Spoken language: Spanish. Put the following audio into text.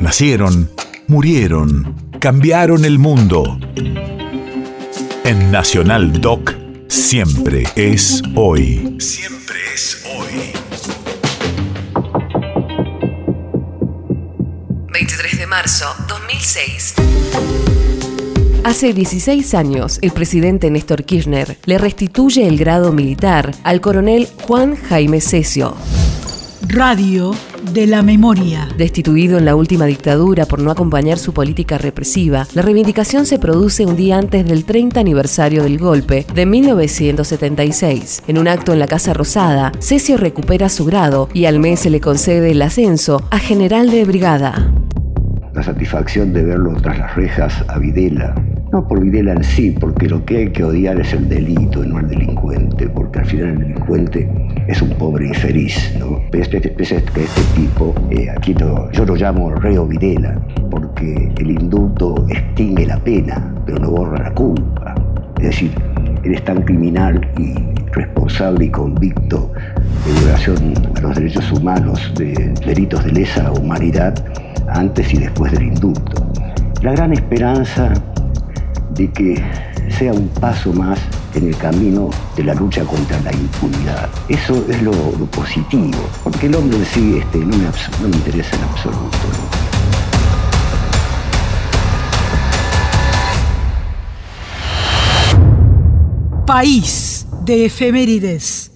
Nacieron, murieron, cambiaron el mundo. En Nacional Doc, siempre es hoy. Siempre es hoy. 23 de marzo 2006. Hace 16 años, el presidente Néstor Kirchner le restituye el grado militar al coronel Juan Jaime Cesio. Radio de la memoria. Destituido en la última dictadura por no acompañar su política represiva, la reivindicación se produce un día antes del 30 aniversario del golpe de 1976. En un acto en la Casa Rosada, Cesio recupera su grado y al mes se le concede el ascenso a general de brigada. La satisfacción de verlo tras las rejas a Videla, no por Videla en sí, porque lo que hay que odiar es el delito y no el al final el delincuente es un pobre infeliz, ¿no? Este, este, este, este tipo, eh, aquí yo lo llamo reo Videla, porque el indulto extingue la pena, pero no borra la culpa. Es decir, él es tan criminal y responsable y convicto de violación a los derechos humanos, de delitos de lesa humanidad, antes y después del indulto. La gran esperanza de que sea un paso más en el camino de la lucha contra la impunidad. Eso es lo, positivo, porque el hombre en sí este, no, me, no me interesa en absoluto. País de efemérides.